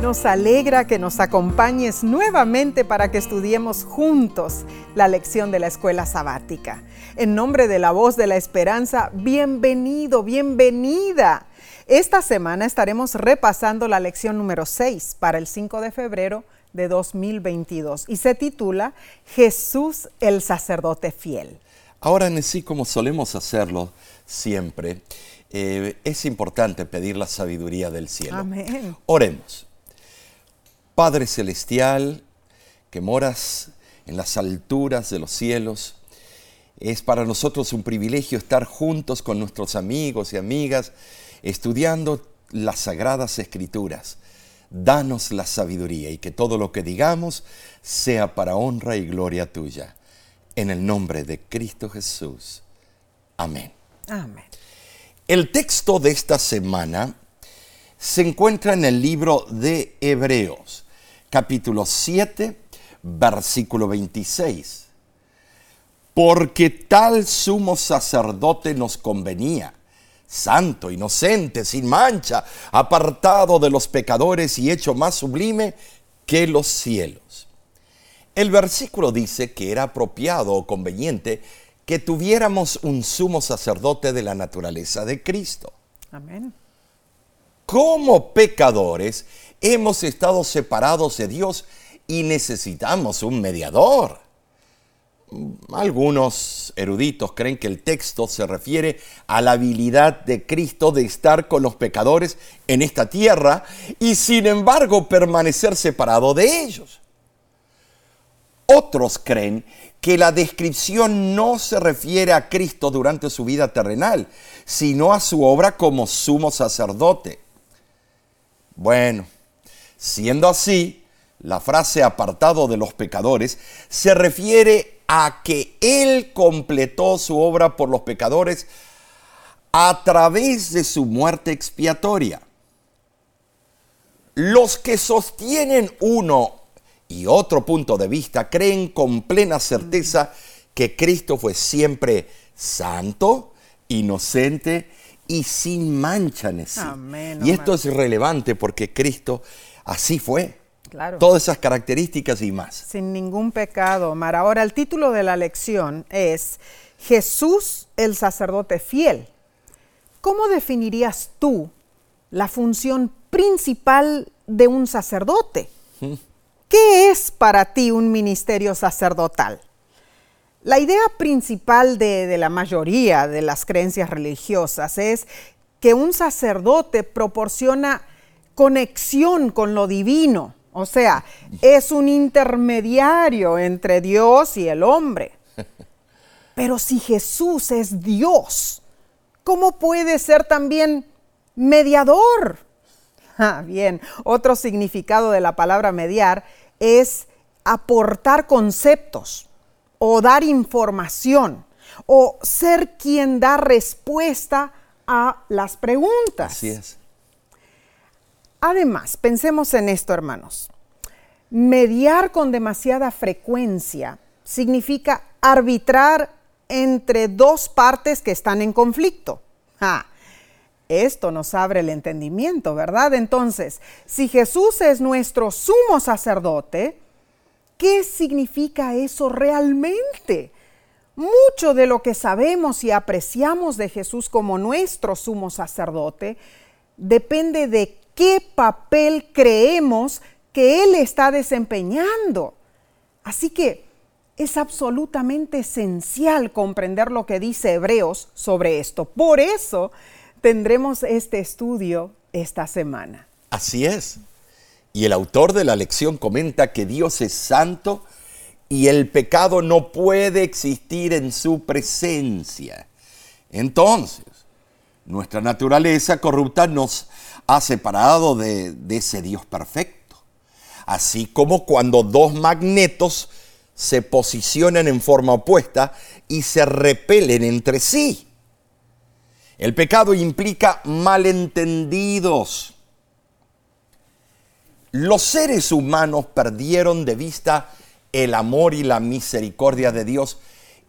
Nos alegra que nos acompañes nuevamente para que estudiemos juntos la lección de la escuela sabática. En nombre de la voz de la esperanza, bienvenido, bienvenida. Esta semana estaremos repasando la lección número 6 para el 5 de febrero de 2022 y se titula Jesús el sacerdote fiel. Ahora en sí, como solemos hacerlo siempre, eh, es importante pedir la sabiduría del cielo. Amén. Oremos. Padre Celestial, que moras en las alturas de los cielos, es para nosotros un privilegio estar juntos con nuestros amigos y amigas estudiando las sagradas escrituras. Danos la sabiduría y que todo lo que digamos sea para honra y gloria tuya. En el nombre de Cristo Jesús. Amén. Amén. El texto de esta semana se encuentra en el libro de Hebreos capítulo 7, versículo 26. Porque tal sumo sacerdote nos convenía, santo, inocente, sin mancha, apartado de los pecadores y hecho más sublime que los cielos. El versículo dice que era apropiado o conveniente que tuviéramos un sumo sacerdote de la naturaleza de Cristo. Amén. Como pecadores, hemos estado separados de Dios y necesitamos un mediador. Algunos eruditos creen que el texto se refiere a la habilidad de Cristo de estar con los pecadores en esta tierra y sin embargo permanecer separado de ellos. Otros creen que la descripción no se refiere a Cristo durante su vida terrenal, sino a su obra como sumo sacerdote. Bueno, Siendo así, la frase apartado de los pecadores se refiere a que Él completó su obra por los pecadores a través de su muerte expiatoria. Los que sostienen uno y otro punto de vista creen con plena certeza que Cristo fue siempre santo, inocente y sin mancha en sí. y esto es relevante porque Cristo Así fue. Claro. Todas esas características y más. Sin ningún pecado, Omar. Ahora, el título de la lección es Jesús el sacerdote fiel. ¿Cómo definirías tú la función principal de un sacerdote? ¿Qué es para ti un ministerio sacerdotal? La idea principal de, de, la mayoría de las creencias religiosas es que un sacerdote proporciona conexión con lo divino. O sea, es un intermediario entre Dios y el hombre. Pero si Jesús es Dios, ¿cómo puede ser también mediador? Ah, bien, otro significado de la palabra mediar es aportar conceptos o dar información o ser quien da respuesta a las preguntas. Así es. Además, pensemos en esto, hermanos. Mediar con demasiada frecuencia significa arbitrar entre dos partes que están en conflicto. esto nos abre el entendimiento, ¿verdad? Entonces, si Jesús es nuestro sumo sacerdote, ¿qué significa eso realmente? Mucho de lo que sabemos y apreciamos de Jesús como nuestro sumo sacerdote depende de qué papel creemos que Él está desempeñando. Así que es absolutamente esencial comprender lo que dice Hebreos sobre esto. Por eso tendremos este estudio esta semana. Así es. Y el autor de la lección comenta que Dios es santo y el pecado no puede existir en su presencia. Entonces, nuestra naturaleza corrupta nos ha separado de, ese Dios perfecto. Así como cuando dos magnetos se posicionan en forma opuesta y se repelen entre sí. El pecado implica malentendidos. Los seres humanos perdieron de vista el amor y la misericordia de Dios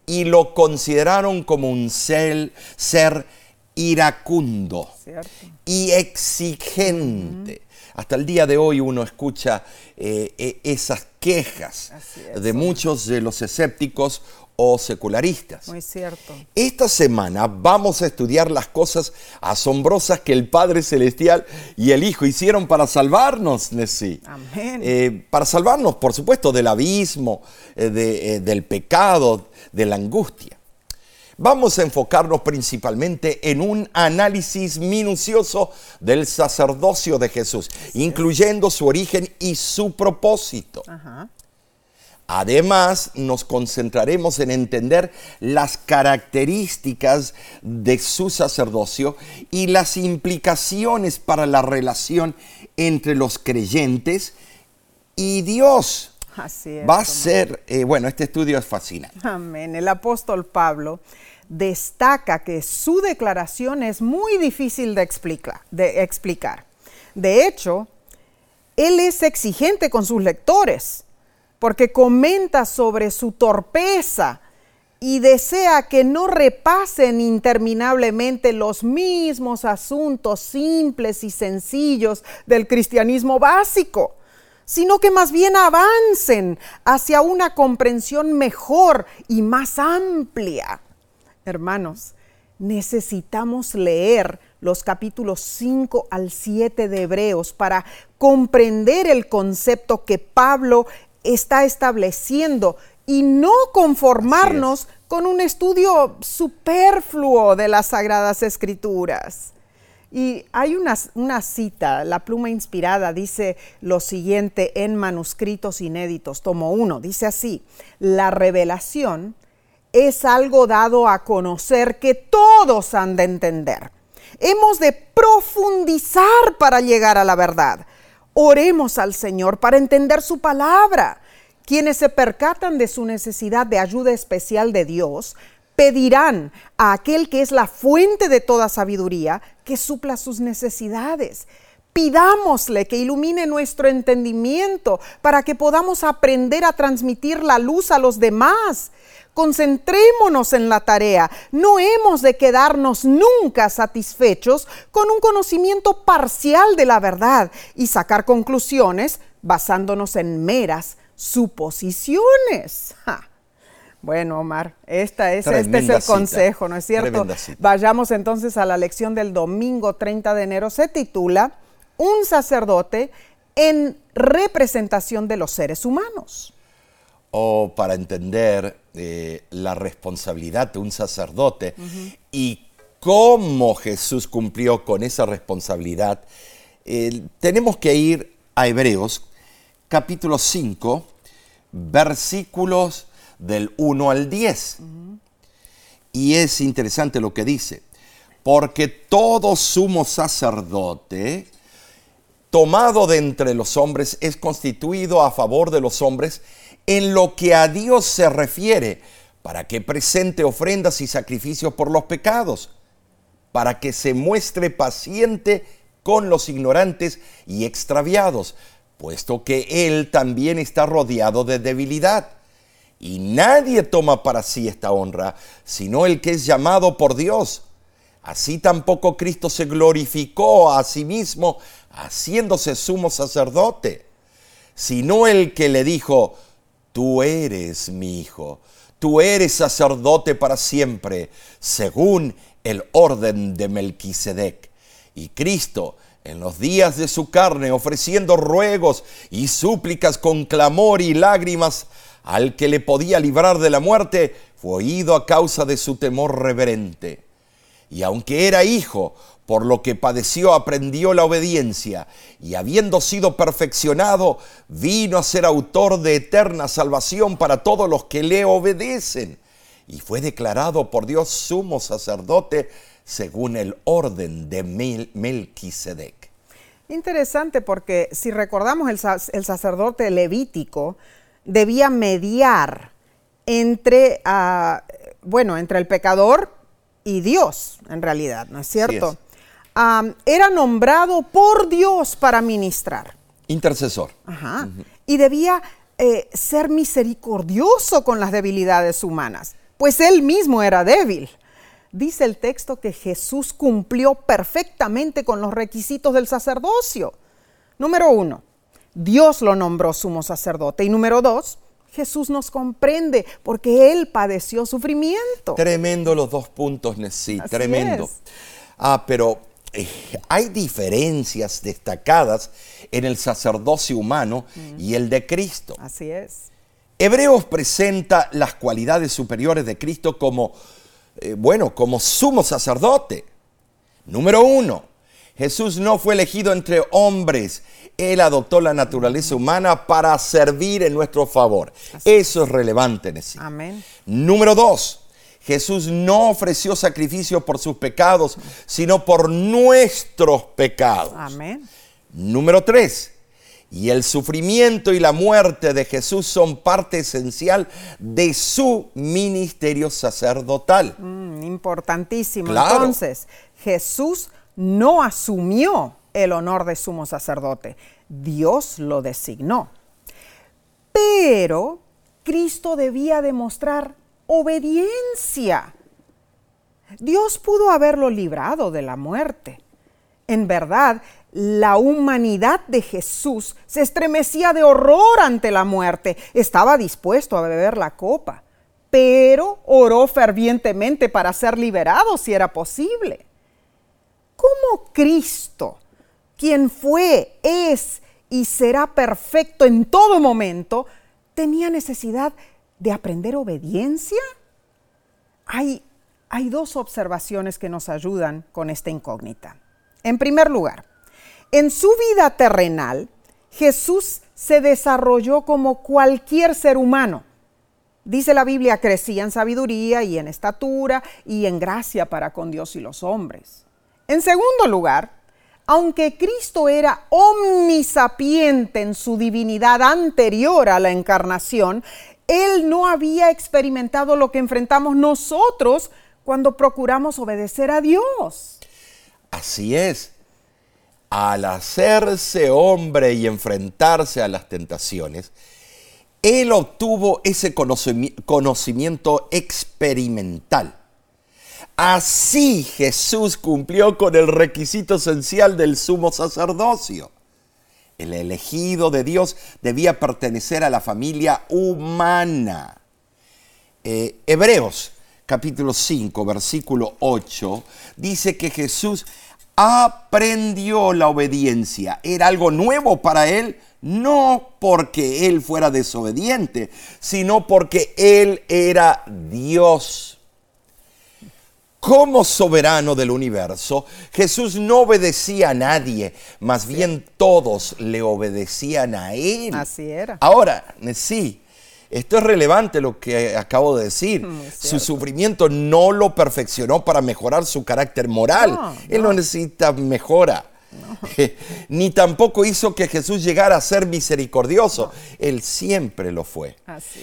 y lo consideraron como un ser, ser iracundo Cierto. y exigente. Hasta el día de hoy uno escucha eh, eh, esas quejas es. de muchos de los escépticos o secularistas. Muy cierto. Esta semana vamos a estudiar las cosas asombrosas que el Padre Celestial y el Hijo hicieron para salvarnos, Nessie. Amén. Eh, para salvarnos, por supuesto, del abismo, eh, de, eh, del pecado, de la angustia. Vamos a enfocarnos principalmente en un análisis minucioso del sacerdocio de Jesús, incluyendo su origen y su propósito. Ajá. Además, nos concentraremos en entender las características de su sacerdocio y las implicaciones para la relación entre los creyentes y Dios. Así es. Va a ser, eh, bueno, este estudio es fascinante. Amén. El apóstol Pablo destaca que su declaración es muy difícil de explicar. De, explicar. de hecho, él es exigente con sus lectores porque comenta sobre su torpeza y desea que no repasen interminablemente los mismos asuntos simples y sencillos del cristianismo básico, sino que más bien avancen hacia una comprensión mejor y más amplia. Hermanos, necesitamos leer los capítulos 5 al 7 de Hebreos para comprender el concepto que Pablo está estableciendo y no conformarnos con un estudio superfluo de las Sagradas Escrituras. Y hay una, cita, la pluma inspirada dice lo siguiente en manuscritos inéditos, tomo uno, dice así, la revelación es algo dado a conocer que todos han de entender. Hemos de profundizar para llegar a la verdad. Oremos al Señor para entender su palabra. Quienes se percatan de su necesidad de ayuda especial de Dios, pedirán a aquel que es la fuente de toda sabiduría que supla sus necesidades. Pidámosle que ilumine nuestro entendimiento para que podamos aprender a transmitir la luz a los demás. Concentrémonos en la tarea. No hemos de quedarnos nunca satisfechos con un conocimiento parcial de la verdad y sacar conclusiones basándonos en meras suposiciones. Ja. Bueno, Omar, esta es, este es el cita, consejo, ¿no es cierto? Vayamos entonces a la lección del domingo 30 de enero. Se titula Un sacerdote en representación de los seres humanos. O para entender eh, la responsabilidad de un sacerdote y cómo Jesús cumplió con esa responsabilidad, eh, tenemos que ir a Hebreos capítulo 5, versículos del 1 al 10. Y es interesante lo que dice, porque todo sumo sacerdote tomado de entre los hombres es constituido a favor de los hombres en lo que a Dios se refiere, para que presente ofrendas y sacrificios por los pecados, para que se muestre paciente con los ignorantes y extraviados, puesto que Él también está rodeado de debilidad. Y nadie toma para sí esta honra, sino el que es llamado por Dios. Así tampoco Cristo se glorificó a sí mismo, haciéndose sumo sacerdote, sino el que le dijo, tú eres mi hijo, tú eres sacerdote para siempre, según el orden de Melquisedec. Y Cristo, en los días de su carne, ofreciendo ruegos y súplicas con clamor y lágrimas al que le podía librar de la muerte, fue oído a causa de su temor reverente. Y aunque era hijo, por lo que padeció aprendió la obediencia, y habiendo sido perfeccionado, vino a ser autor de eterna salvación para todos los que le obedecen. Y fue declarado por Dios sumo sacerdote según el orden de Mel Melquisedec. Interesante porque si recordamos el sacerdote levítico debía mediar entre, uh, bueno, entre el pecador y Dios, en realidad, ¿no es cierto? Sí es. Um, era nombrado por Dios para ministrar. Intercesor. Ajá. Uh -huh. Y debía eh, ser misericordioso con las debilidades humanas, pues él mismo era débil. dice el texto que Jesús cumplió perfectamente con los requisitos del sacerdocio. Número uno, Dios lo nombró sumo sacerdote. Y número dos, Jesús nos comprende porque Él padeció sufrimiento. Tremendo los dos puntos, sí, tremendo. Ah, pero eh, hay diferencias destacadas en el sacerdocio humano y el de Cristo. Así es. Hebreos presenta las cualidades superiores de Cristo como, eh, bueno, como sumo sacerdote. Número uno, Jesús no fue elegido entre hombres. Él adoptó la naturaleza humana para servir en nuestro favor. Eso es relevante, Nessie. Amén. Número dos, Jesús no ofreció sacrificio por sus pecados, sino por nuestros pecados. Amén. Número tres, y el sufrimiento y la muerte de Jesús son parte esencial de su ministerio sacerdotal. Mm, importantísimo. Entonces, Jesús no asumió el honor de sumo sacerdote, Dios lo designó. Pero Cristo debía demostrar obediencia. Dios pudo haberlo librado de la muerte. En verdad, la humanidad de Jesús se estremecía de horror ante la muerte. Estaba dispuesto a beber la copa, pero oró fervientemente para ser liberado si era posible. ¿Cómo Cristo, quien fue, es y será perfecto en todo momento, tenía necesidad de aprender obediencia? Hay, hay dos observaciones que nos ayudan con esta incógnita. En primer lugar, en su vida terrenal, Jesús se desarrolló como cualquier ser humano. Dice la Biblia, crecía en sabiduría y en estatura y en gracia para con Dios y los hombres. En segundo lugar, aunque Cristo era omnisapiente en su divinidad anterior a la encarnación, Él no había experimentado lo que enfrentamos nosotros cuando procuramos obedecer a Dios. Así es. Al hacerse hombre y enfrentarse a las tentaciones, Él obtuvo ese conocimiento experimental Así Jesús cumplió con el requisito esencial del sumo sacerdocio. El elegido de Dios debía pertenecer a la familia humana. Eh, Hebreos capítulo 5, versículo 8, dice que Jesús aprendió la obediencia. Era algo nuevo para él, no porque él fuera desobediente, sino porque él era Dios como soberano del universo, Jesús no obedecía a nadie, más bien todos le obedecían a Él. Así era. Ahora, sí, esto es relevante lo que acabo de decir. Mm, su sufrimiento no lo perfeccionó para mejorar su carácter moral. Él no necesita mejora. Ni tampoco hizo que Jesús llegara a ser misericordioso. Él siempre lo fue.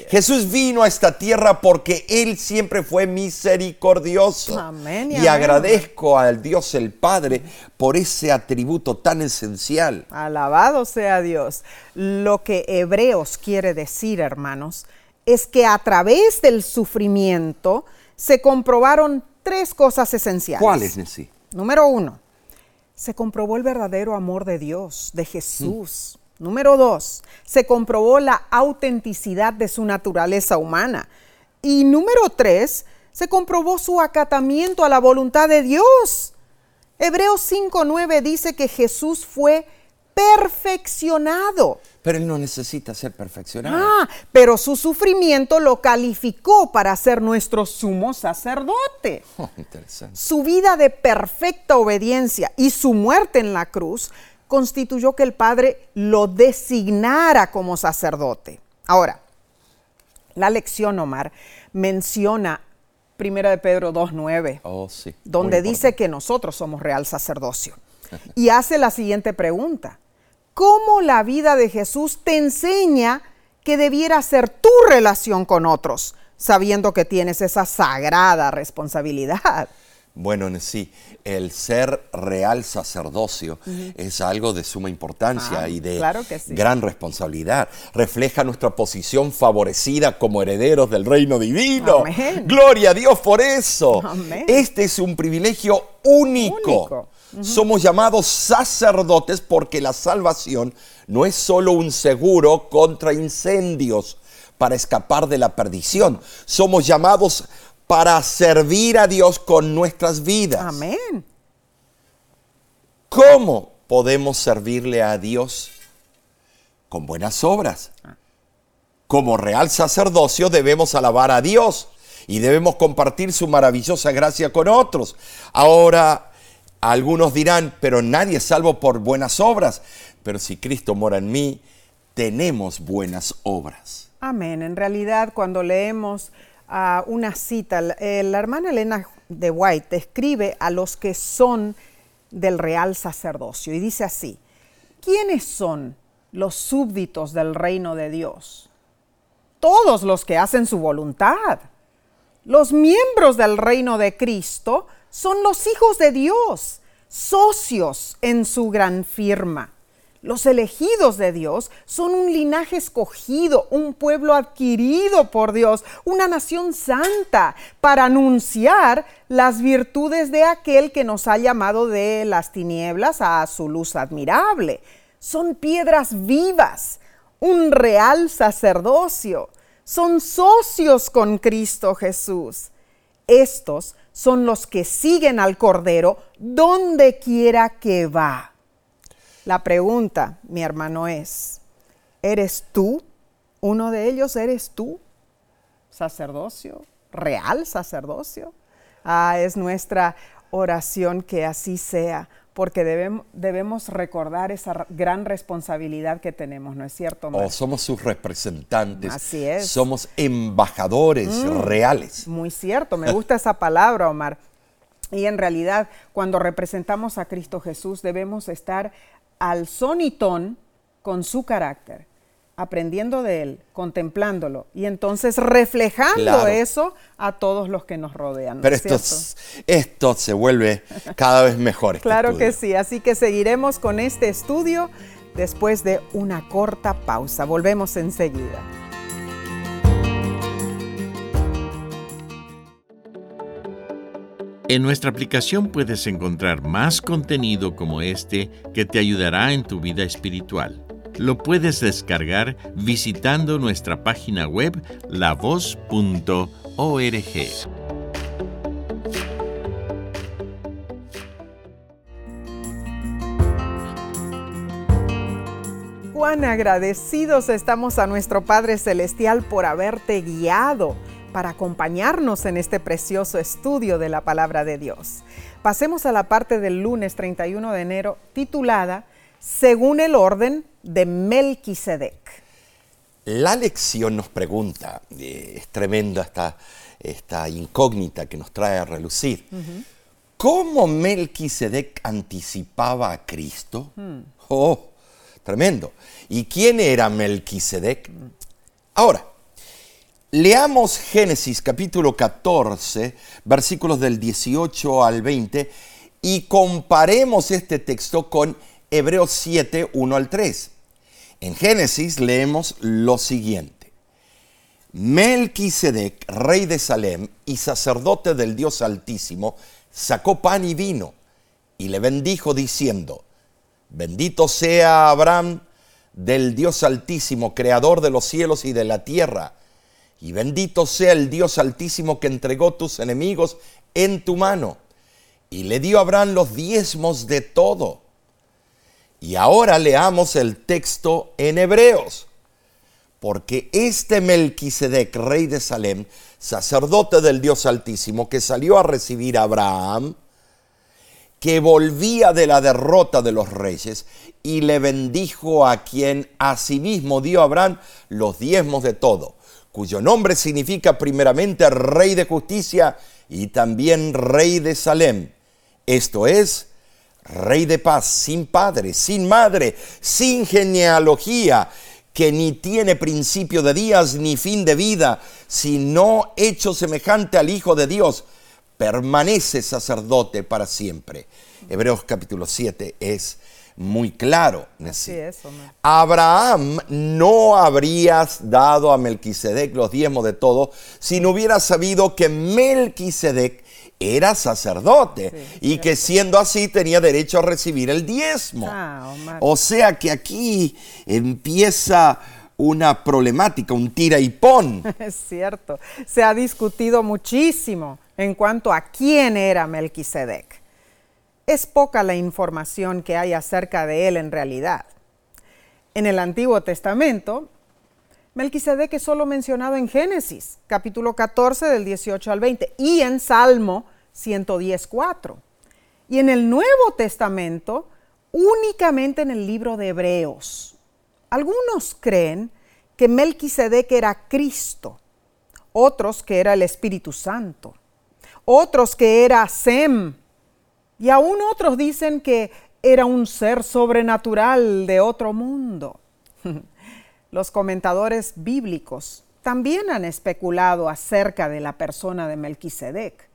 Jesús vino a esta tierra porque Él siempre fue misericordioso. y, agradezco al Dios el Padre por ese atributo tan esencial. Alabado sea Dios. Lo que Hebreos quiere decir, hermanos, es que a través del sufrimiento se comprobaron tres cosas esenciales. ¿Cuáles, Nessie? Número uno, se comprobó el verdadero amor de Dios, de Jesús. Número dos, se comprobó la autenticidad de su naturaleza humana. Y número tres, se comprobó su acatamiento a la voluntad de Dios. Hebreos 5.9 dice que Jesús fue perfeccionado. Pero él no necesita ser perfeccionado. Ah, pero su sufrimiento lo calificó para ser nuestro sumo sacerdote. Oh, interesante. Su vida de perfecta obediencia y su muerte en la cruz constituyó que el Padre lo designara como sacerdote. Ahora, la lección, Omar, menciona 1 de Pedro 2.9, oh, sí. donde dice que nosotros somos real sacerdocio. Y hace la siguiente pregunta cómo la vida de Jesús te enseña que debiera ser tu relación con otros, sabiendo que tienes esa sagrada responsabilidad. Bueno, sí, el ser real sacerdocio es algo de suma importancia Ah, y de claro que sí. gran responsabilidad. Refleja nuestra posición favorecida como herederos del reino divino. Amén. Gloria a Dios por eso. Amén. Este es un privilegio único. Único. Somos llamados sacerdotes porque la salvación no es solo un seguro contra incendios para escapar de la perdición. Somos llamados para servir a Dios con nuestras vidas. Amén. ¿Cómo podemos servirle a Dios? Con buenas obras. Como real sacerdocio debemos alabar a Dios y debemos compartir su maravillosa gracia con otros. Ahora, algunos dirán, pero nadie es salvo por buenas obras. Pero si Cristo mora en mí, tenemos buenas obras. Amén. En realidad, cuando leemos ah, una cita, eh, la hermana Elena de White describe a los que son del real sacerdocio y dice así, ¿quiénes son los súbditos del reino de Dios? Todos los que hacen su voluntad. Los miembros del reino de Cristo son los hijos de Dios, socios en su gran firma. Los elegidos de Dios son un linaje escogido, un pueblo adquirido por Dios, una nación santa, para anunciar las virtudes de aquel que nos ha llamado de las tinieblas a su luz admirable. Son piedras vivas, un real sacerdocio. Son socios con Cristo Jesús. Estos son los que siguen al Cordero donde quiera que va. La pregunta, mi hermano, es, ¿eres tú uno de ellos? ¿Eres tú sacerdocio? ¿Real sacerdocio? Ah, es nuestra oración que así sea, porque debemos, debemos recordar esa gran responsabilidad que tenemos, ¿no es cierto? Omar? O somos sus representantes. Así es. Mm. Somos embajadores reales. Muy cierto, me gusta esa palabra, Omar. Y en realidad, cuando representamos a Cristo Jesús, debemos estar al son y ton con su carácter, aprendiendo de Él, contemplándolo y entonces reflejando Claro. eso a todos los que nos rodean. ¿no Pero es esto, cierto? es- esto se vuelve cada vez mejor. este Claro que sí, así que seguiremos con este estudio después de una corta pausa. Volvemos enseguida. En nuestra aplicación puedes encontrar más contenido como este que te ayudará en tu vida espiritual. Lo puedes descargar visitando nuestra página web lavoz.org. Cuán agradecidos estamos a nuestro Padre Celestial por haberte guiado para acompañarnos en este precioso estudio de la palabra de Dios. Pasemos a la parte del lunes 31 de enero titulada Según el orden de Melquisedec. La lección nos pregunta, eh, es tremenda esta, esta incógnita que nos trae a relucir. ¿Cómo Melquisedec anticipaba a Cristo? Oh, tremendo. ¿Y quién era Melquisedec? Ahora, leamos Génesis capítulo 14, versículos del 18 al 20, y comparemos este texto con Hebreos 7, 1 al 3. En Génesis leemos lo siguiente. Melquisedec, rey de Salem y sacerdote del Dios Altísimo, sacó pan y vino y le bendijo diciendo, bendito sea Abraham del Dios Altísimo, creador de los cielos y de la tierra, y bendito sea el Dios Altísimo que entregó tus enemigos en tu mano, y le dio a Abraham los diezmos de todo. Y ahora leamos el texto en Hebreos. Porque este Melquisedec, rey de Salem, sacerdote del Dios Altísimo, que salió a recibir a Abraham, que volvía de la derrota de los reyes, y le bendijo a quien asimismo dio a Abraham los diezmos de todo, cuyo nombre significa primeramente rey de justicia y también rey de Salem. Esto es, rey de paz, sin padre, sin madre, sin genealogía, que ni tiene principio de días ni fin de vida, sino hecho semejante al Hijo de Dios, permanece sacerdote para siempre. Hebreos capítulo 7 es muy claro. Así es. Abraham no habrías dado a Melquisedec los diezmos de todo si no hubiera sabido que Melquisedec era sacerdote y que siendo así tenía derecho a recibir el diezmo. Ah. O sea que aquí empieza una problemática, un tira y pon. Es cierto. Se ha discutido muchísimo en cuanto a quién era Melquisedec. Es poca la información que hay acerca de él en realidad. En el Antiguo Testamento, Melquisedec es solo mencionado en Génesis, capítulo 14 del 18 al 20, y en Salmo 110.4. Y en el Nuevo Testamento, únicamente en el libro de Hebreos. Algunos creen que Melquisedec era Cristo, otros que era el Espíritu Santo, otros que era Sem, y aún otros dicen que era un ser sobrenatural de otro mundo. Los comentadores bíblicos también han especulado acerca de la persona de Melquisedec,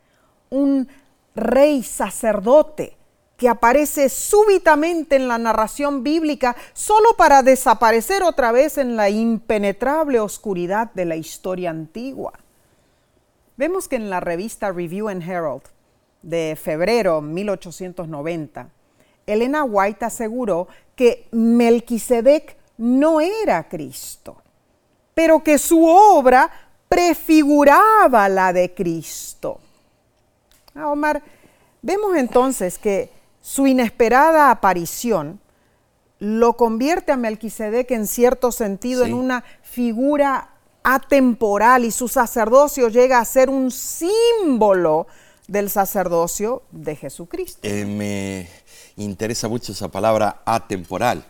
un rey sacerdote que aparece súbitamente en la narración bíblica solo para desaparecer otra vez en la impenetrable oscuridad de la historia antigua. Vemos que en la revista Review and Herald de febrero 1890, Elena White aseguró que Melquisedec no era Cristo, pero que su obra prefiguraba la de Cristo. Ah, Omar, vemos entonces que su inesperada aparición lo convierte a Melquisedec en cierto sentido Sí. en una figura atemporal y su sacerdocio llega a ser un símbolo del sacerdocio de Jesucristo. Eh, me interesa mucho esa palabra atemporal.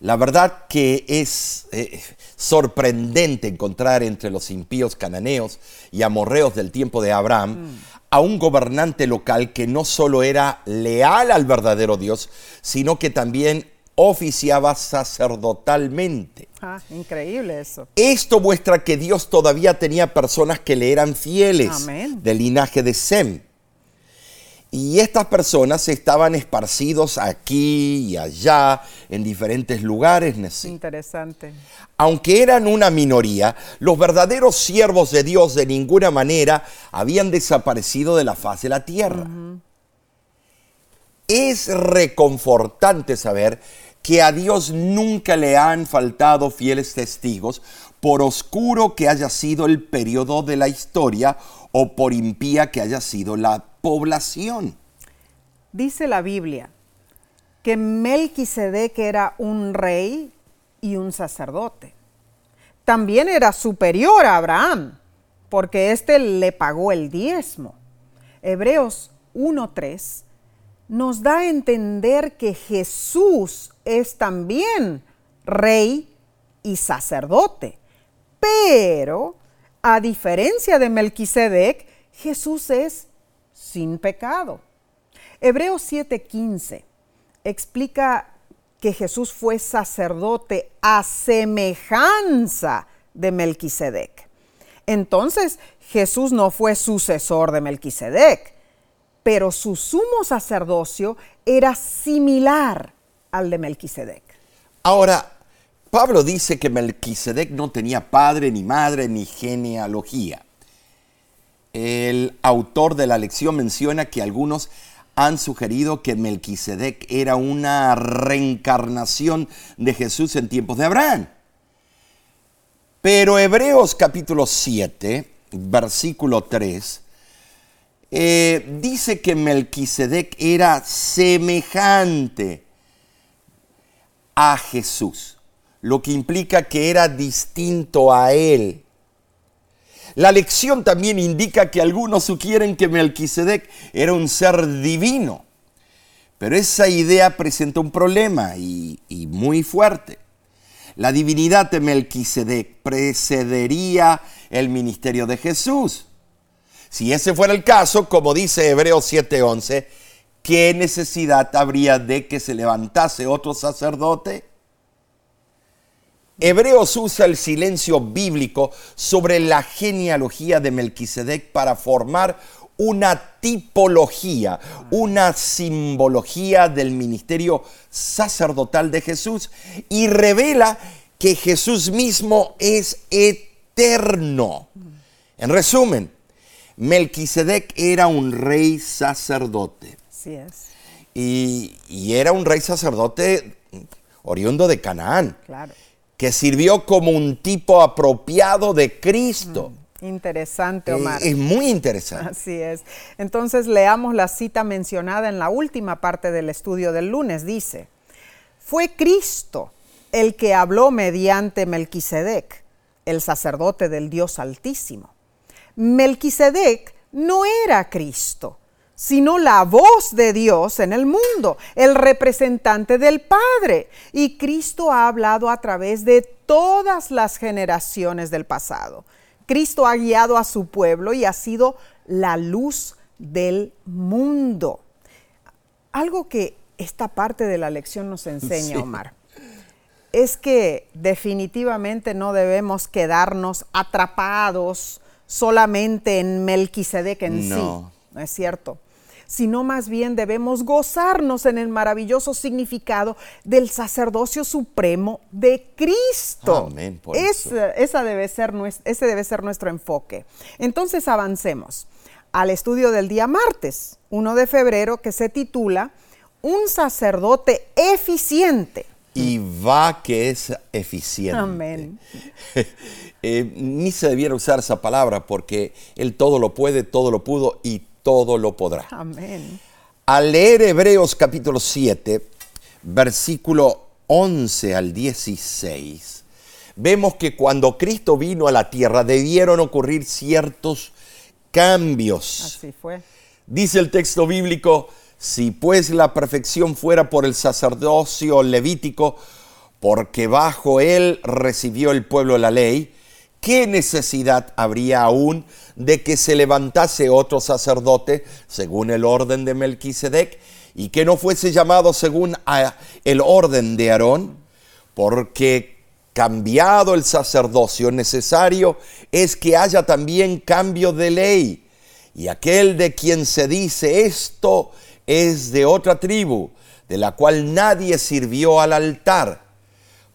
La verdad que es eh, sorprendente encontrar entre los impíos cananeos y amorreos del tiempo de Abraham a un gobernante local que no solo era leal al verdadero Dios, sino que también oficiaba sacerdotalmente. Ah, increíble eso. Esto muestra que Dios todavía tenía personas que le eran fieles Amén. del linaje de Sem. Y estas personas estaban esparcidos aquí y allá, en diferentes lugares. Nessie. Interesante. Aunque eran una minoría, los verdaderos siervos de Dios de ninguna manera habían desaparecido de la faz de la tierra. Es reconfortante saber que a Dios nunca le han faltado fieles testigos, por oscuro que haya sido el periodo de la historia o por impía que haya sido la población. Dice la Biblia que Melquisedec era un rey y un sacerdote. También era superior a Abraham, porque éste le pagó el diezmo. Hebreos 1.3 nos da a entender que Jesús es también rey y sacerdote. Pero, a diferencia de Melquisedec, Jesús es sin pecado. Hebreos 7:15 explica que Jesús fue sacerdote a semejanza de Melquisedec. Entonces, Jesús no fue sucesor de Melquisedec, pero su sumo sacerdocio era similar al de Melquisedec. Ahora, Pablo dice que Melquisedec no tenía padre, ni madre, ni genealogía. El autor de la lección menciona que algunos han sugerido que Melquisedec era una reencarnación de Jesús en tiempos de Abraham. Pero Hebreos capítulo 7, versículo 3, eh, dice que Melquisedec era semejante a Jesús, lo que implica que era distinto a él. La lección también indica que algunos sugieren que Melquisedec era un ser divino, pero esa idea presenta un problema y, muy fuerte. La divinidad de Melquisedec precedería el ministerio de Jesús. Si ese fuera el caso, como dice Hebreos 7:11, ¿qué necesidad habría de que se levantase otro sacerdote? Hebreos usa el silencio bíblico sobre la genealogía de Melquisedec para formar una tipología, una simbología del ministerio sacerdotal de Jesús y revela que Jesús mismo es eterno. En resumen, Melquisedec era un rey sacerdote. Así es. Y, y era un rey sacerdote oriundo de Canaán, Claro. Que sirvió como un tipo apropiado de Cristo. Interesante, Eh, Omar. es muy interesante. Así es. Entonces leamos la cita mencionada en la última parte del estudio del lunes. Dice, fue Cristo el que habló mediante Melquisedec, el sacerdote del Dios Altísimo. Melquisedec no era Cristo, sino la voz de Dios en el mundo, el representante del Padre. Y Cristo ha hablado a través de todas las generaciones del pasado. Cristo ha guiado a su pueblo y ha sido la luz del mundo. Algo que esta parte de la lección nos enseña, Sí. Omar, es que definitivamente no debemos quedarnos atrapados solamente en Melquisedec en No. sí, ¿no es cierto? Sino más bien debemos gozarnos en el maravilloso significado del sacerdocio supremo de Cristo. Amén, por Es- eso. esa debe ser, ese debe ser nuestro enfoque. Entonces avancemos al estudio del día martes, 1 de febrero, que se titula Un sacerdote eficiente. Y va que es eficiente. Amén. Eh, ni se debiera usar esa palabra porque Él todo lo puede, todo lo pudo y todo lo podrá. Amén. Al leer Hebreos capítulo 7, versículo 11 al 16, vemos que cuando Cristo vino a la tierra debieron ocurrir ciertos cambios. Así fue. Dice el texto bíblico, si pues la perfección fuera por el sacerdocio levítico, porque bajo él recibió el pueblo la ley, ¿qué necesidad habría aún de que se levantase otro sacerdote según el orden de Melquisedec y que no fuese llamado según el orden de Aarón? Porque cambiado el sacerdocio necesario es que haya también cambio de ley. Y aquel de quien se dice esto es de otra tribu, de la cual nadie sirvió al altar.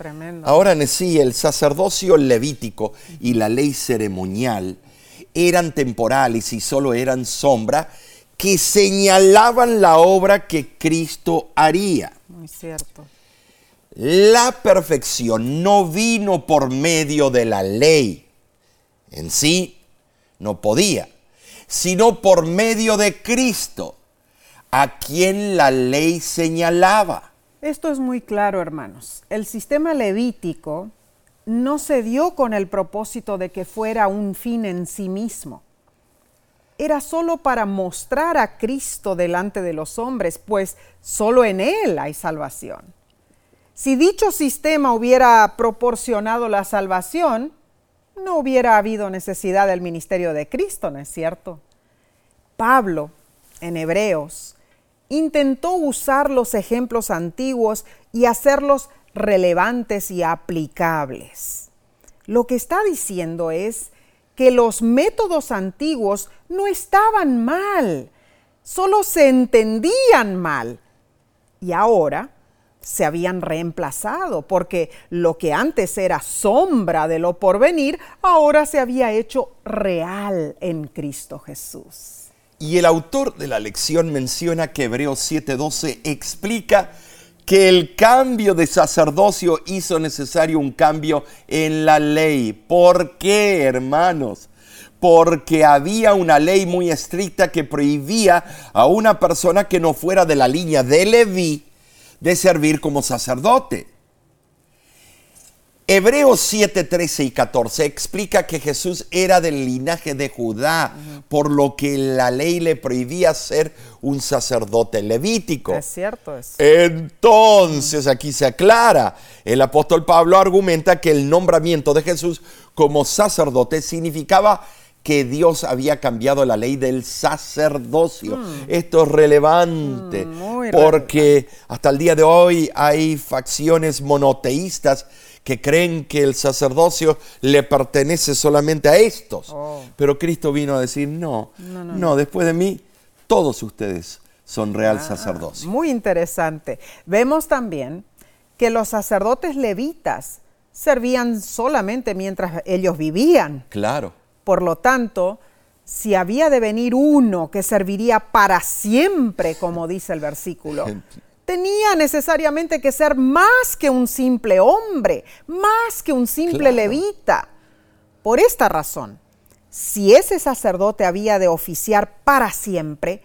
tremendo. Ahora en sí, el sacerdocio levítico y la ley ceremonial eran temporales y solo eran sombra que señalaban la obra que Cristo haría. Muy cierto. La perfección no vino por medio de la ley. En sí, no podía, sino por medio de Cristo, a quien la ley señalaba. Esto es muy claro, hermanos. El sistema levítico no se dio con el propósito de que fuera un fin en sí mismo. Era solo para mostrar a Cristo delante de los hombres, pues solo en Él hay salvación. Si dicho sistema hubiera proporcionado la salvación, no hubiera habido necesidad del ministerio de Cristo, ¿no es cierto? Pablo, en Hebreos, intentó usar los ejemplos antiguos y hacerlos relevantes y aplicables. Lo que está diciendo es que los métodos antiguos no estaban mal, solo se entendían mal. Y ahora se habían reemplazado, porque lo que antes era sombra de lo porvenir, ahora se había hecho real en Cristo Jesús. Y el autor de la lección menciona que Hebreos 7:12 explica que el cambio de sacerdocio hizo necesario un cambio en la ley. ¿Por qué, hermanos? Porque había una ley muy estricta que prohibía a una persona que no fuera de la línea de Leví de servir como sacerdote. Hebreos 7, 13 y 14 explica que Jesús era del linaje de Judá, por lo que la ley le prohibía ser un sacerdote levítico. Es cierto eso. Entonces aquí se aclara, el apóstol Pablo argumenta que el nombramiento de Jesús como sacerdote significaba que Dios había cambiado la ley del sacerdocio. Esto es relevante Mm, porque hasta el día de hoy hay facciones monoteístas que creen que el sacerdocio le pertenece solamente a estos. Oh. Pero Cristo vino a decir, no, no, después de mí, todos ustedes son real Ah. sacerdocio. Muy interesante. Vemos también que los sacerdotes levitas servían solamente mientras ellos vivían. Claro. Por lo tanto, si había de venir uno que serviría para siempre, como dice el versículo, tenía necesariamente que ser más que un simple hombre, más que un simple Claro. levita. Por esta razón, si ese sacerdote había de oficiar para siempre,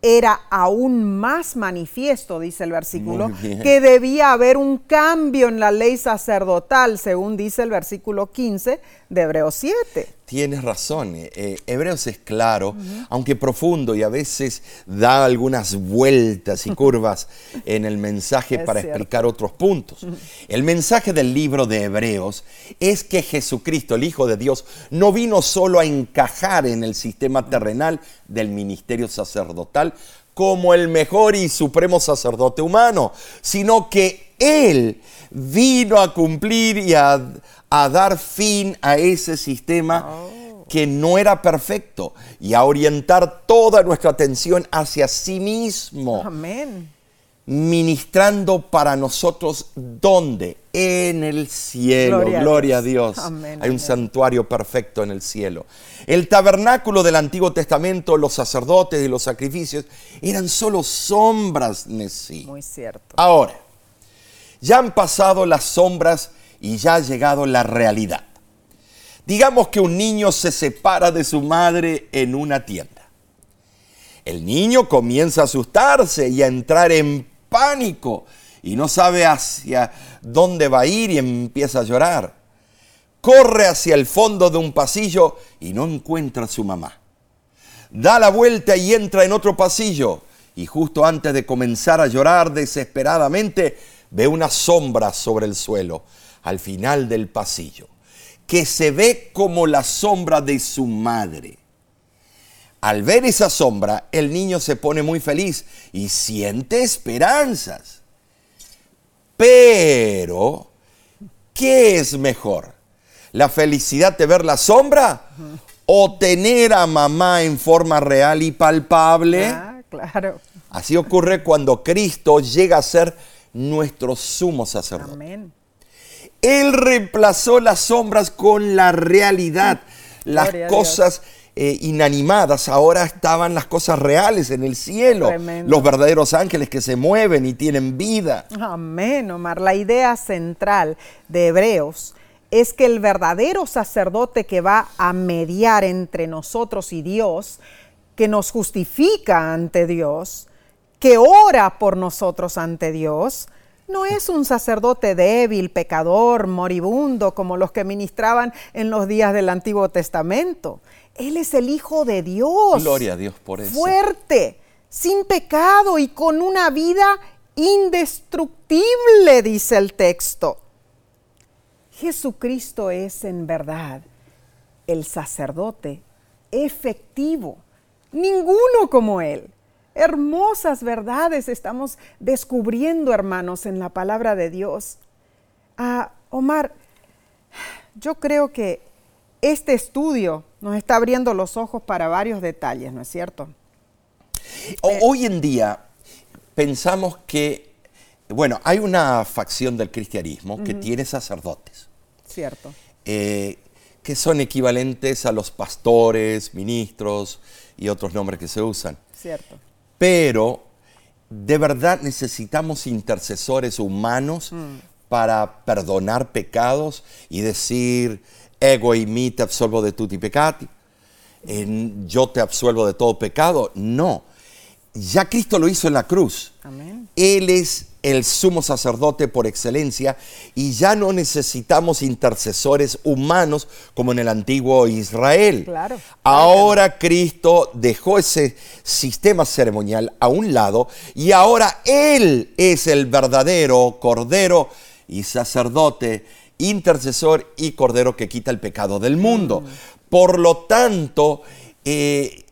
era aún más manifiesto, dice el versículo, que debía haber un cambio en la ley sacerdotal, según dice el versículo 15 de Hebreos 7. Tienes razón, eh, eh, Hebreos es claro, aunque profundo y a veces da algunas vueltas y curvas en el mensaje Es para cierto. explicar otros puntos. El mensaje del libro de Hebreos es que Jesucristo, el Hijo de Dios, no vino solo a encajar en el sistema terrenal del ministerio sacerdotal como el mejor y supremo sacerdote humano, sino que Él vino a cumplir y a, a dar fin a ese sistema que no era perfecto y a orientar toda nuestra atención hacia sí mismo Amén. ministrando para nosotros dónde? En el cielo. Gloria Gloria, a Dios. Amén, Hay un amén. santuario perfecto en el cielo. El tabernáculo del Antiguo Testamento, los sacerdotes y los sacrificios eran solo sombras. Muy cierto. Ahora, ya han pasado las sombras y ya ha llegado la realidad. Digamos que un niño se separa de su madre en una tienda. El niño comienza a asustarse y a entrar en pánico y no sabe hacia dónde va a ir y empieza a llorar. Corre hacia el fondo de un pasillo y no encuentra a su mamá. Da la vuelta y entra en otro pasillo y justo antes de comenzar a llorar desesperadamente ve una sombra sobre el suelo al final del pasillo que se ve como la sombra de su madre. Al ver esa sombra, el niño se pone muy feliz y siente esperanzas. Pero, ¿qué es mejor? ¿La felicidad de ver la sombra o tener a mamá en forma real y palpable? Ah, claro. Así ocurre cuando Cristo llega a ser nuestro sumo sacerdote. Amén. Él reemplazó las sombras con la realidad. Las Gloria cosas eh, inanimadas, ahora estaban las cosas reales en el cielo. Tremendo. Los verdaderos ángeles que se mueven y tienen vida. Amén, Omar. La idea central de Hebreos es que el verdadero sacerdote que va a mediar entre nosotros y Dios, que nos justifica ante Dios, que ora por nosotros ante Dios, no es un sacerdote débil, pecador, moribundo, como los que ministraban en los días del Antiguo Testamento. Él es el Hijo de Dios. Gloria a Dios por eso. Fuerte, sin pecado y con una vida indestructible, dice el texto. Jesucristo es en verdad el sacerdote efectivo, ninguno como Él. Hermosas verdades estamos descubriendo, hermanos, en la palabra de Dios. Ah, Omar, yo creo que este estudio nos está abriendo los ojos para varios detalles, ¿no es cierto? Hoy en día pensamos que, bueno, hay una facción del cristianismo que tiene sacerdotes. Cierto. eh, que son equivalentes a los pastores, ministros y otros nombres que se usan. Cierto. Pero de verdad necesitamos intercesores humanos para perdonar pecados y decir, ego y mi te absolvo de tutti peccati, en- yo te absuelvo de todo pecado. No. ya Cristo lo hizo en la cruz. Amén. Él es el sumo sacerdote por excelencia y ya no necesitamos intercesores humanos como en el antiguo Israel. Claro. Ahora Cristo dejó ese sistema ceremonial a un lado y ahora Él es el verdadero cordero y sacerdote, intercesor y cordero que quita el pecado del mundo. Mm. Por lo tanto, eh,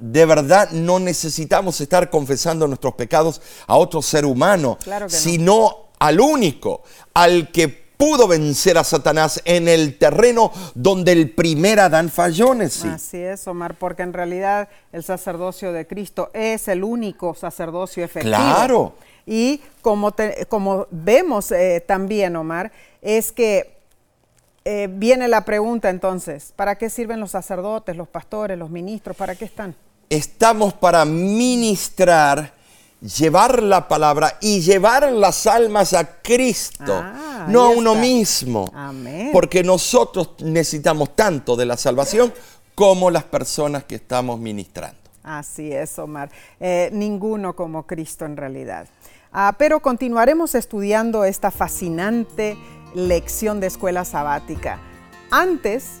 de verdad no necesitamos estar confesando nuestros pecados a otro ser humano, Claro que no. sino al único, al que pudo vencer a Satanás en el terreno donde el primer Adán falló, Nessie. Así es, Omar, porque en realidad el sacerdocio de Cristo es el único sacerdocio efectivo. Claro. Y como, te- como vemos eh, también, Omar, es que eh, viene la pregunta entonces, ¿para qué sirven los sacerdotes, los pastores, los ministros? ¿Para qué están? Estamos para ministrar, llevar la palabra y llevar las almas a Cristo, Ah, no a uno está. mismo. Amén. Porque nosotros necesitamos tanto de la salvación como las personas que estamos ministrando. Así es, Omar. Eh, ninguno como Cristo en realidad. Ah, pero continuaremos estudiando esta fascinante lección de escuela sabática. Antes,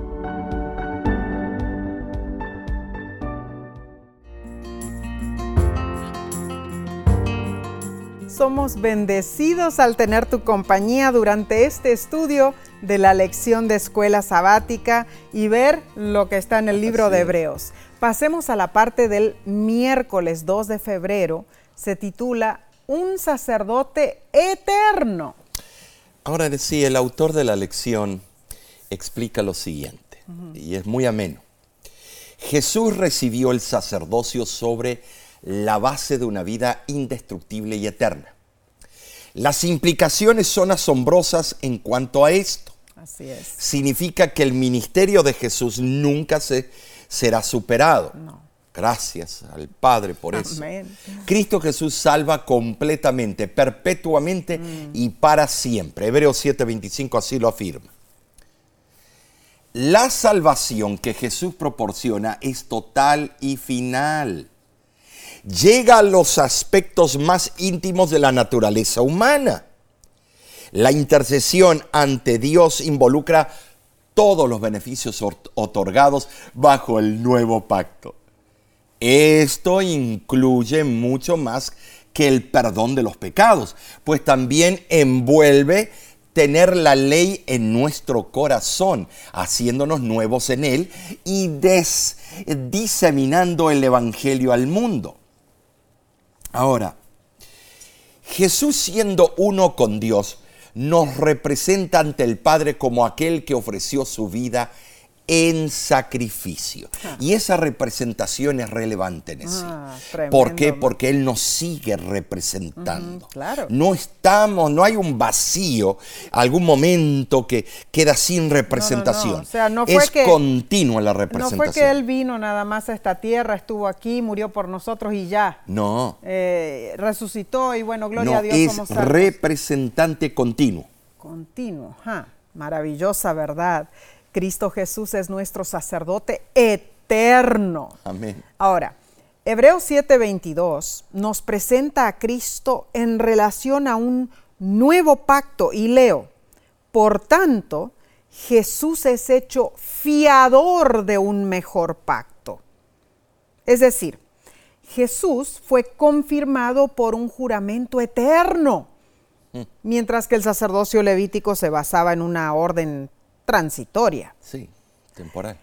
Somos bendecidos al tener tu compañía durante este estudio de la lección de escuela sabática y ver lo que está en el libro Así de. Hebreos. Pasemos a la parte del miércoles 2 de febrero. Se titula Un sacerdote eterno. Ahora sí, el autor de la lección explica lo siguiente, y es muy ameno. Jesús recibió el sacerdocio sobre la base de una vida indestructible y eterna. Las implicaciones son asombrosas en cuanto a esto. Así es. Significa que el ministerio de Jesús nunca se, será superado. Gracias al Padre por eso. Amén. Cristo Jesús salva completamente, perpetuamente y para siempre. Hebreos 7:25 así lo afirma. La salvación que Jesús proporciona es total y final. Llega a los aspectos más íntimos de la naturaleza humana. La intercesión ante Dios involucra todos los beneficios otorgados bajo el nuevo pacto. Esto incluye mucho más que el perdón de los pecados, pues también envuelve tener la ley en nuestro corazón, haciéndonos nuevos en él y diseminando el Evangelio al mundo. Ahora, Jesús siendo uno con Dios, nos representa ante el Padre como aquel que ofreció su vida en sacrificio. Y esa representación es relevante en sí. Ah, ¿Por qué? Porque Él nos sigue representando. Claro. No estamos, no hay un vacío, algún momento que queda sin representación. O sea, no fue es que- continua la No representación. fue que Él vino nada más a esta tierra, estuvo aquí, murió por nosotros y ya. No, Eh, resucitó y bueno, gloria no, a Dios es somos representante continuo. Continuo. Maravillosa verdad. Cristo Jesús es nuestro sacerdote eterno. Amén. Ahora, Hebreos 7:22 nos presenta a Cristo en relación a un nuevo pacto y leo, por tanto, Jesús es hecho fiador de un mejor pacto. Es decir, Jesús fue confirmado por un juramento eterno, mientras que el sacerdocio levítico se basaba en una orden transitoria. Sí, temporal.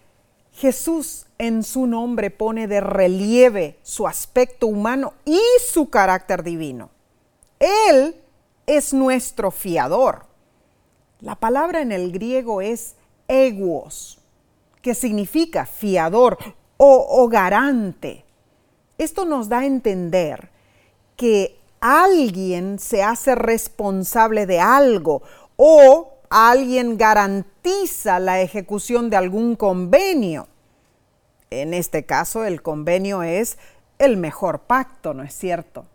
Jesús en su nombre pone de relieve su aspecto humano y su carácter divino. Él es nuestro fiador. La palabra en el griego es eguos, que significa fiador o, o garante. Esto nos da a entender que alguien se hace responsable de algo o alguien garantiza la ejecución de algún convenio. En este caso, el convenio es el mejor pacto, ¿no es cierto?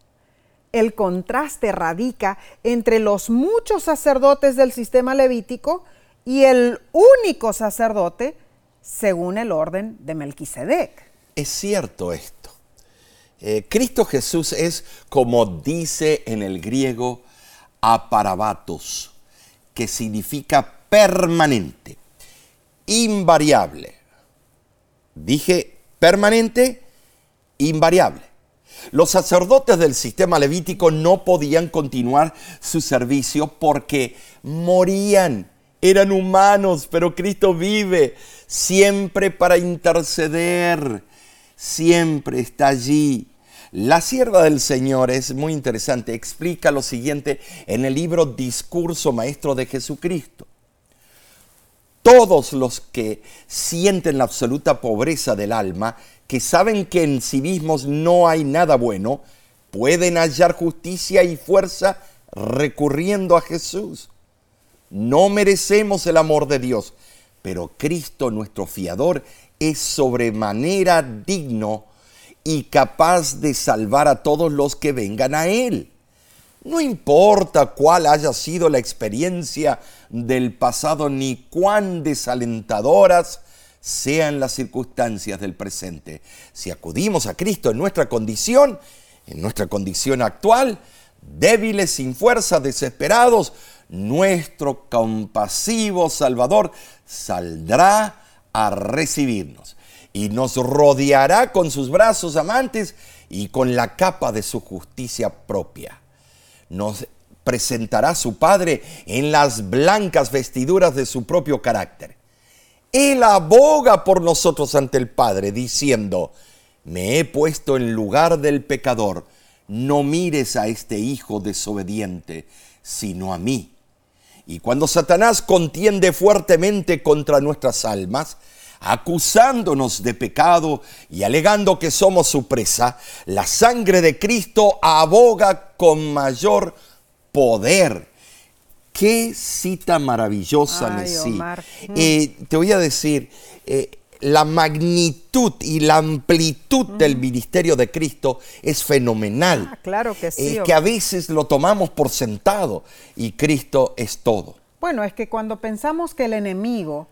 El contraste radica entre los muchos sacerdotes del sistema levítico y el único sacerdote según el orden de Melquisedec. Es cierto esto. Eh, Cristo Jesús es, como dice en el griego, aparabatos, que significa permanente, invariable. Dije permanente, invariable. Los sacerdotes del sistema levítico no podían continuar su servicio porque morían. Eran humanos, pero Cristo vive siempre para interceder, siempre está allí. La sierva del Señor es muy interesante, explica lo siguiente en el libro Discurso Maestro de Jesucristo. Todos los que sienten la absoluta pobreza del alma, que saben que en sí mismos no hay nada bueno, pueden hallar justicia y fuerza recurriendo a Jesús. No merecemos el amor de Dios, pero Cristo nuestro fiador es sobremanera digno y capaz de salvar a todos los que vengan a Él. No importa cuál haya sido la experiencia del pasado ni cuán desalentadoras sean las circunstancias del presente. Si acudimos a Cristo en nuestra condición, en nuestra condición actual, débiles, sin fuerza, desesperados, nuestro compasivo Salvador saldrá a recibirnos y nos rodeará con sus brazos amantes y con la capa de su justicia propia. Nos presentará su Padre en las blancas vestiduras de su propio carácter. Él aboga por nosotros ante el Padre, diciendo, me he puesto en lugar del pecador, no mires a este hijo desobediente, sino a mí y cuando Satanás contiende fuertemente contra nuestras almas, acusándonos de pecado y alegando que somos su presa, la sangre de Cristo aboga con mayor poder. Qué cita maravillosa, Messi. Eh, te voy a decir, eh, la magnitud y la amplitud del ministerio de Cristo es fenomenal. Ah, claro que sí. Es que a veces lo tomamos por sentado y Cristo es todo. Bueno, es que cuando pensamos que el enemigo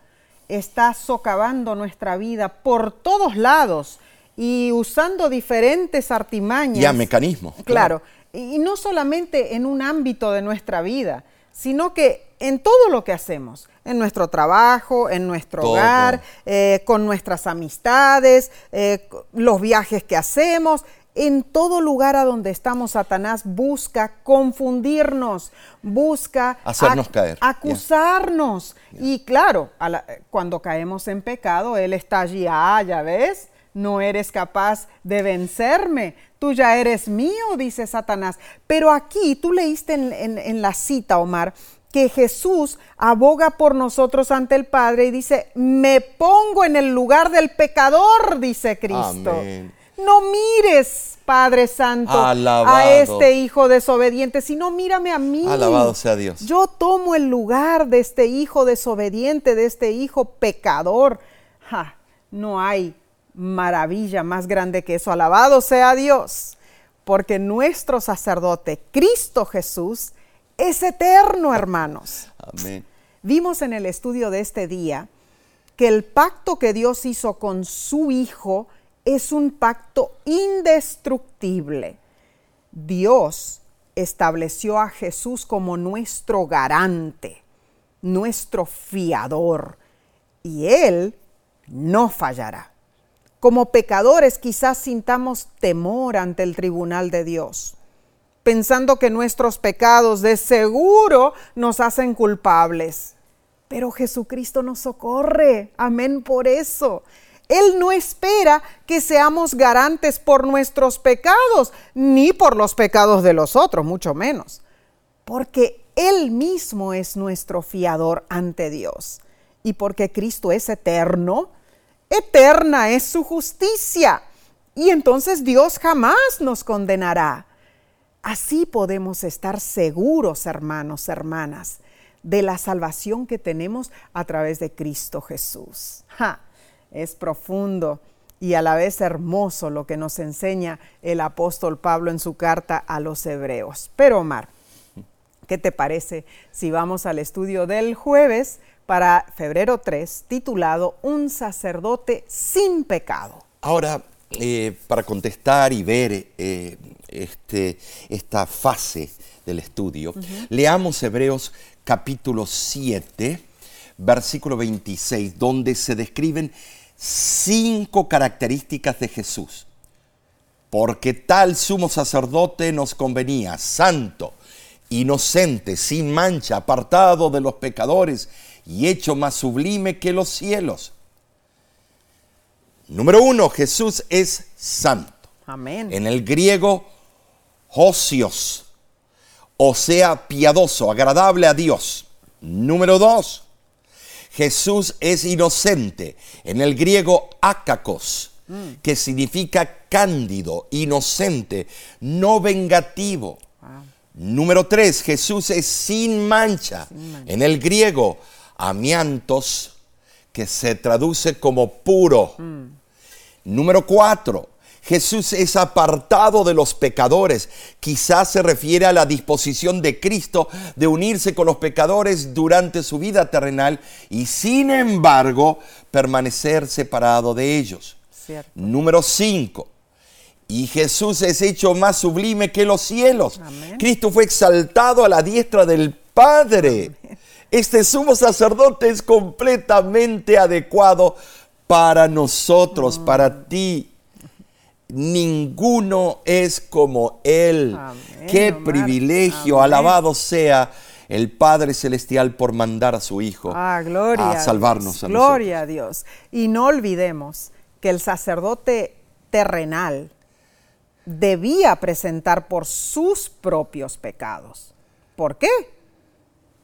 está socavando nuestra vida por todos lados y usando diferentes artimañas. Ya, mecanismos. Claro, y no solamente en un ámbito de nuestra vida, sino que en todo lo que hacemos, en nuestro trabajo, en nuestro hogar, eh, con nuestras amistades, eh, los viajes que hacemos, en todo lugar a donde estamos, Satanás busca confundirnos, busca hacernos caer, acusarnos. Y claro, cuando caemos en pecado, Él está allí, ah, ya ves, no eres capaz de vencerme, tú ya eres mío, dice Satanás. Pero aquí tú leíste en, la cita, Omar, que Jesús aboga por nosotros ante el Padre y dice, me pongo en el lugar del pecador, dice Cristo. No mires, Padre Santo, a este hijo desobediente, sino mírame a mí. Alabado sea Dios. Yo tomo el lugar de este hijo desobediente, de este hijo pecador. no hay maravilla más grande que eso. Alabado sea Dios, porque nuestro sacerdote, Cristo Jesús, es eterno, hermanos. Amén. Vimos en el estudio de este día que el pacto que Dios hizo con su Hijo es un pacto indestructible. Dios estableció a Jesús como nuestro garante, nuestro fiador, y Él no fallará. Como pecadores quizás sintamos temor ante el tribunal de Dios, pensando que nuestros pecados de seguro nos hacen culpables. Pero Jesucristo nos socorre. Amén por eso. Él no espera que seamos garantes por nuestros pecados, ni por los pecados de los otros, mucho menos. Porque Él mismo es nuestro fiador ante Dios. Y porque Cristo es eterno, eterna es su justicia. Y entonces Dios jamás nos condenará. Así podemos estar seguros, hermanos, hermanas, de la salvación que tenemos a través de Cristo Jesús. Es profundo y a la vez hermoso lo que nos enseña el apóstol Pablo en su carta a los hebreos. Pero Omar, ¿qué te parece si vamos al estudio del jueves para febrero 3, titulado Un sacerdote sin pecado? Ahora, eh, para contestar y ver eh, este, esta fase del estudio, leamos Hebreos capítulo 7, versículo 26, donde se describen cinco características de Jesús. Porque tal sumo sacerdote nos convenía, santo, inocente, sin mancha, apartado de los pecadores y hecho más sublime que los cielos Número uno, Jesús es santo. Amén. En el griego, osios, o sea, piadoso, agradable a Dios. Número dos, Jesús es inocente. En el griego, akakos, mm. que significa cándido, inocente, no vengativo. Número tres, Jesús es sin mancha. En el griego, amiantos, que se traduce como puro. Mm. Número cuatro, Jesús es apartado de los pecadores. Quizás se refiere a la disposición de Cristo de unirse con los pecadores durante su vida terrenal y sin embargo permanecer separado de ellos. Número cinco, y Jesús es hecho más sublime que los cielos. Cristo fue exaltado a la diestra del Padre. Este sumo sacerdote es completamente adecuado para nosotros, mm. para ti. Ninguno es como Él. Qué privilegio, alabado sea el Padre Celestial por mandar a su Hijo ah, gloria a salvarnos. A, gloria a Dios. Y no olvidemos que el sacerdote terrenal debía presentar por sus propios pecados. ¿Por qué?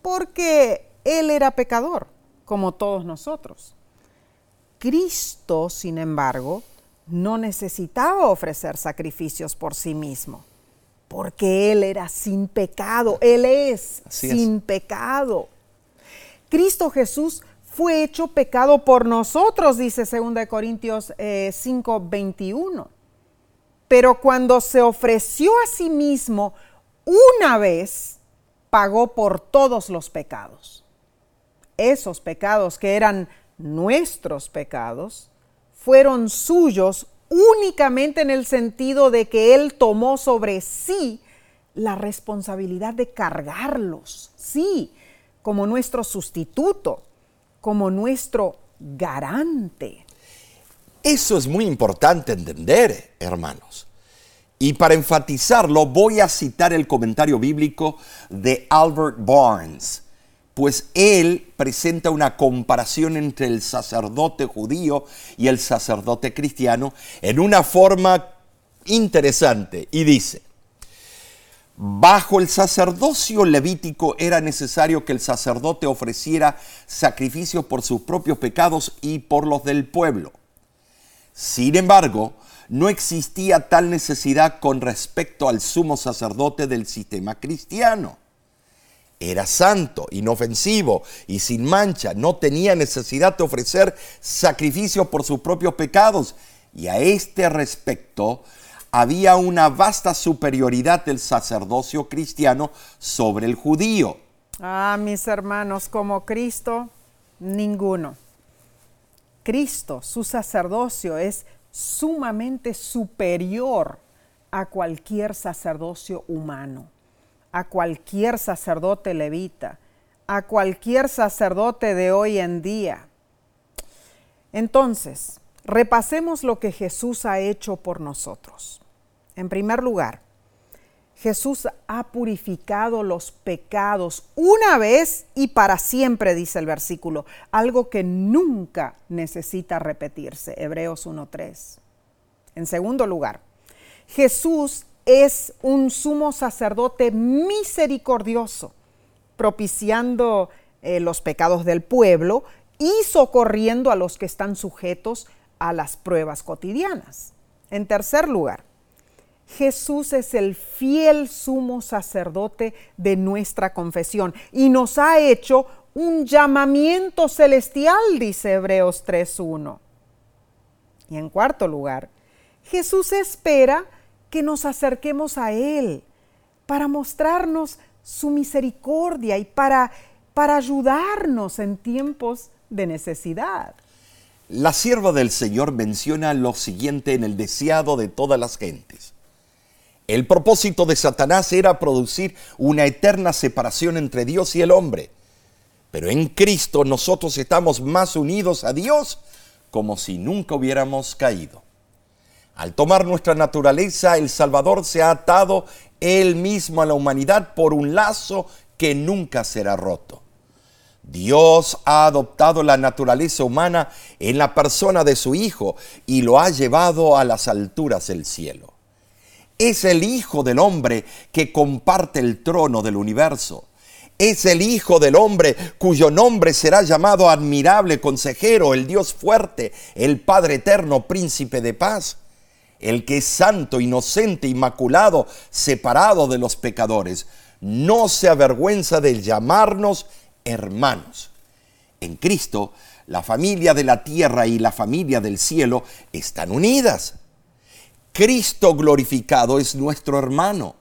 porque Él era pecador, como todos nosotros. Cristo, sin embargo, no necesitaba ofrecer sacrificios por sí mismo, porque Él era sin pecado, Él es sin pecado. Cristo Jesús fue hecho pecado por nosotros, dice 2 Corintios 5, eh, 21. Pero cuando se ofreció a sí mismo una vez, pagó por todos los pecados. Esos pecados que eran nuestros pecados fueron suyos únicamente en el sentido de que Él tomó sobre sí la responsabilidad de cargarlos, sí, como nuestro sustituto, como nuestro garante. Eso es muy importante entender, hermanos. Y para enfatizarlo voy a citar el comentario bíblico de Albert Barnes, pues él presenta una comparación entre el sacerdote judío y el sacerdote cristiano en una forma interesante y dice, Bajo el sacerdocio levítico era necesario que el sacerdote ofreciera sacrificios por sus propios pecados y por los del pueblo. Sin embargo, no existía tal necesidad con respecto al sumo sacerdote del sistema cristiano. Era santo, inofensivo y sin mancha, no tenía necesidad de ofrecer sacrificio por sus propios pecados. Y a este respecto había una vasta superioridad del sacerdocio cristiano sobre el judío. Ah, mis hermanos, como Cristo, ninguno. Cristo, su sacerdocio es sumamente superior a cualquier sacerdocio humano, a cualquier sacerdote levita, a cualquier sacerdote de hoy en día. Entonces, repasemos lo que Jesús ha hecho por nosotros. En primer lugar, Jesús ha purificado los pecados una vez y para siempre, dice el versículo, algo que nunca necesita repetirse, Hebreos 1.3. En segundo lugar, Jesús es un sumo sacerdote misericordioso, propiciando eh, los pecados del pueblo y socorriendo a los que están sujetos a las pruebas cotidianas. En tercer lugar, Jesús es el fiel sumo sacerdote de nuestra confesión y nos ha hecho un llamamiento celestial, dice Hebreos 3.1. Y en cuarto lugar, Jesús espera que nos acerquemos a Él para mostrarnos su misericordia y para, para ayudarnos en tiempos de necesidad. La sierva del Señor menciona lo siguiente en el deseado de todas las gentes. El propósito de Satanás era producir una eterna separación entre Dios y el hombre. Pero en Cristo nosotros estamos más unidos a Dios como si nunca hubiéramos caído. Al tomar nuestra naturaleza, el Salvador se ha atado él mismo a la humanidad por un lazo que nunca será roto. Dios ha adoptado la naturaleza humana en la persona de su Hijo y lo ha llevado a las alturas del cielo. Es el Hijo del hombre que comparte el trono del universo. Es el Hijo del hombre cuyo nombre será llamado admirable consejero, el Dios fuerte, el Padre eterno, príncipe de paz. El que es santo, inocente, inmaculado, separado de los pecadores, no se avergüenza de llamarnos hermanos. En Cristo, la familia de la tierra y la familia del cielo están unidas. Cristo glorificado es nuestro hermano.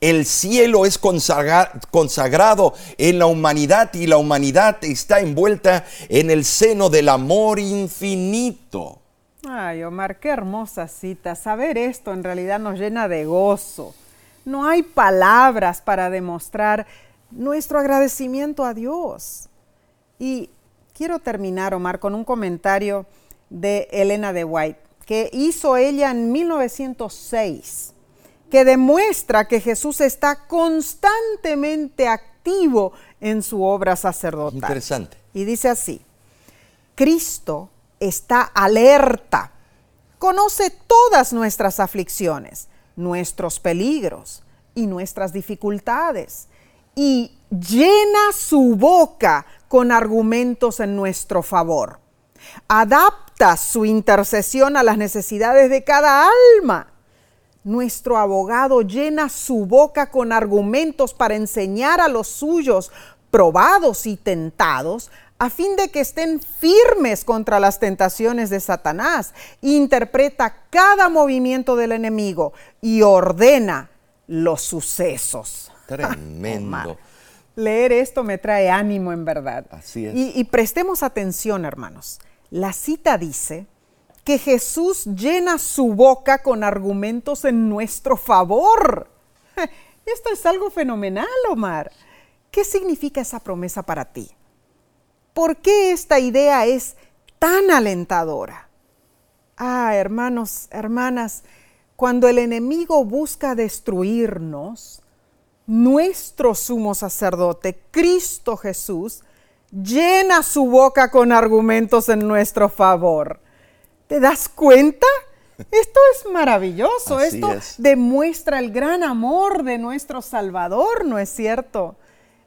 El cielo es consagrado en la humanidad y la humanidad está envuelta en el seno del amor infinito. Ay, Omar, qué hermosa cita. Saber esto en realidad nos llena de gozo. No hay palabras para demostrar nuestro agradecimiento a Dios. Y quiero terminar, Omar, con un comentario de Elena de White, que hizo ella en 1906, que demuestra que Jesús está constantemente activo en su obra sacerdotal. Interesante. Y dice así, Cristo está alerta, conoce todas nuestras aflicciones, nuestros peligros y nuestras dificultades y llena su boca con argumentos en nuestro favor. Adapta su intercesión a las necesidades de cada alma. Nuestro abogado llena su boca con argumentos para enseñar a los suyos, probados y tentados, a fin de que estén firmes contra las tentaciones de Satanás. Interpreta cada movimiento del enemigo y ordena los sucesos. Tremendo. Leer esto me trae ánimo en verdad. Así es. Y, y prestemos atención, hermanos. La cita dice que Jesús llena su boca con argumentos en nuestro favor. Esto es algo fenomenal, Omar. ¿Qué significa esa promesa para ti? ¿Por qué esta idea es tan alentadora? Ah, hermanos, hermanas, cuando el enemigo busca destruirnos, nuestro sumo sacerdote, Cristo Jesús, llena su boca con argumentos en nuestro favor. ¿Te das cuenta? Esto es maravilloso, esto demuestra el gran amor de nuestro Salvador, ¿no es cierto?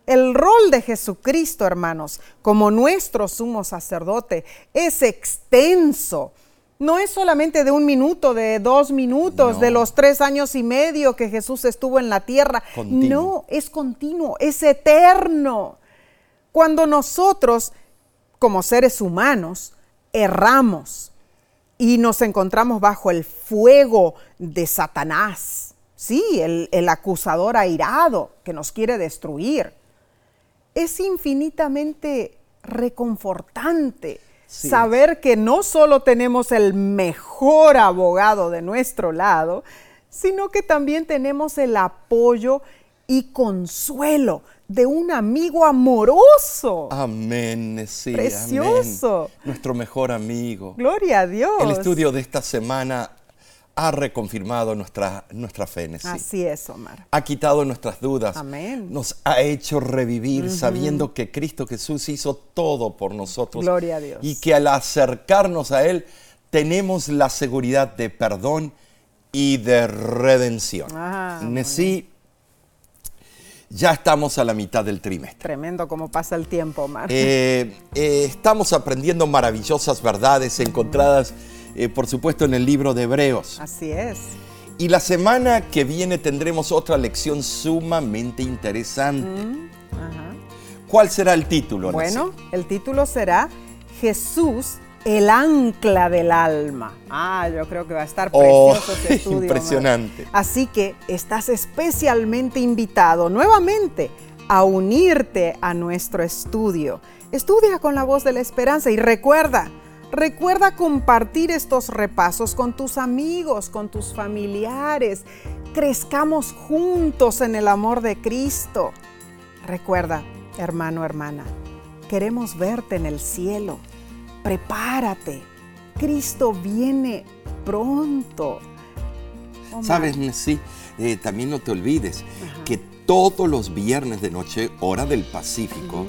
El rol de Jesucristo, hermanos, como nuestro sumo sacerdote, es extenso no es solamente de un minuto, de dos minutos, de los tres años y medio que Jesús estuvo en la tierra. No, es continuo, es eterno. Cuando nosotros, como seres humanos, erramos y nos encontramos bajo el fuego de Satanás, sí, el, el acusador airado que nos quiere destruir, es infinitamente reconfortante Saber que no solo tenemos el mejor abogado de nuestro lado, sino que también tenemos el apoyo y consuelo de un amigo amoroso. Amén, sí. Precioso. Nuestro mejor amigo. Gloria a Dios. El estudio de esta semana ha reconfirmado nuestra, nuestra fe en sí. Así es, Omar. Ha quitado nuestras dudas. Amén. Nos ha hecho revivir sabiendo que Cristo Jesús hizo todo por nosotros. Gloria a Dios. Y que al acercarnos a Él tenemos la seguridad de perdón y de redención. Ah, sí, ya estamos a la mitad del trimestre. Tremendo cómo pasa el tiempo, Omar. Eh, eh, estamos aprendiendo maravillosas verdades encontradas eh, por supuesto, en el libro de Hebreos. Así es. Y la semana que viene tendremos otra lección sumamente interesante. Mm, ajá. ¿Cuál será el título? Nancy? Bueno, el título será Jesús, el ancla del alma. Ah, yo creo que va a estar Oh, precioso ese estudio. impresionante. Así que estás especialmente invitado nuevamente a unirte a nuestro estudio. Estudia con la voz de la esperanza y recuerda, recuerda compartir estos repasos con tus amigos, con tus familiares. Crezcamos juntos en el amor de Cristo. Recuerda, hermano, hermana, queremos verte en el cielo. Prepárate. Cristo viene pronto. Omar. Sabes, Nancy, Eh, también no te olvides que todos los viernes de noche, hora del Pacífico,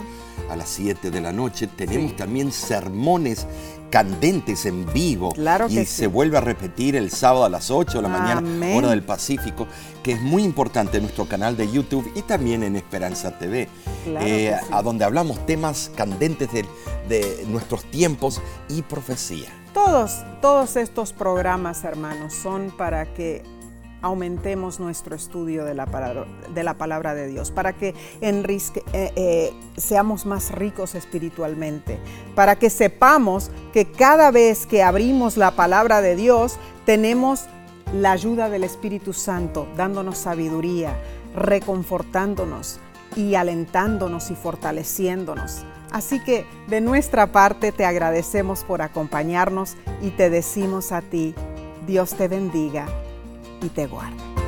a las 7 de la noche, tenemos Sí. también sermones candentes en vivo. Claro y que se sí. vuelve a repetir el sábado a las 8 de la mañana, Amén. hora del Pacífico, que es muy importante en nuestro canal de YouTube y también en Esperanza TV, Claro eh, sí. a donde hablamos temas candentes de, de nuestros tiempos y profecía. Todos, todos estos programas, hermanos, son para que aumentemos nuestro estudio de la palabra de, la palabra de Dios, para que eh, eh, seamos más ricos espiritualmente, para que sepamos que cada vez que abrimos la palabra de Dios tenemos la ayuda del Espíritu Santo, dándonos sabiduría, reconfortándonos y alentándonos y fortaleciéndonos. Así que de nuestra parte te agradecemos por acompañarnos y te decimos a ti, Dios te bendiga y te guarde.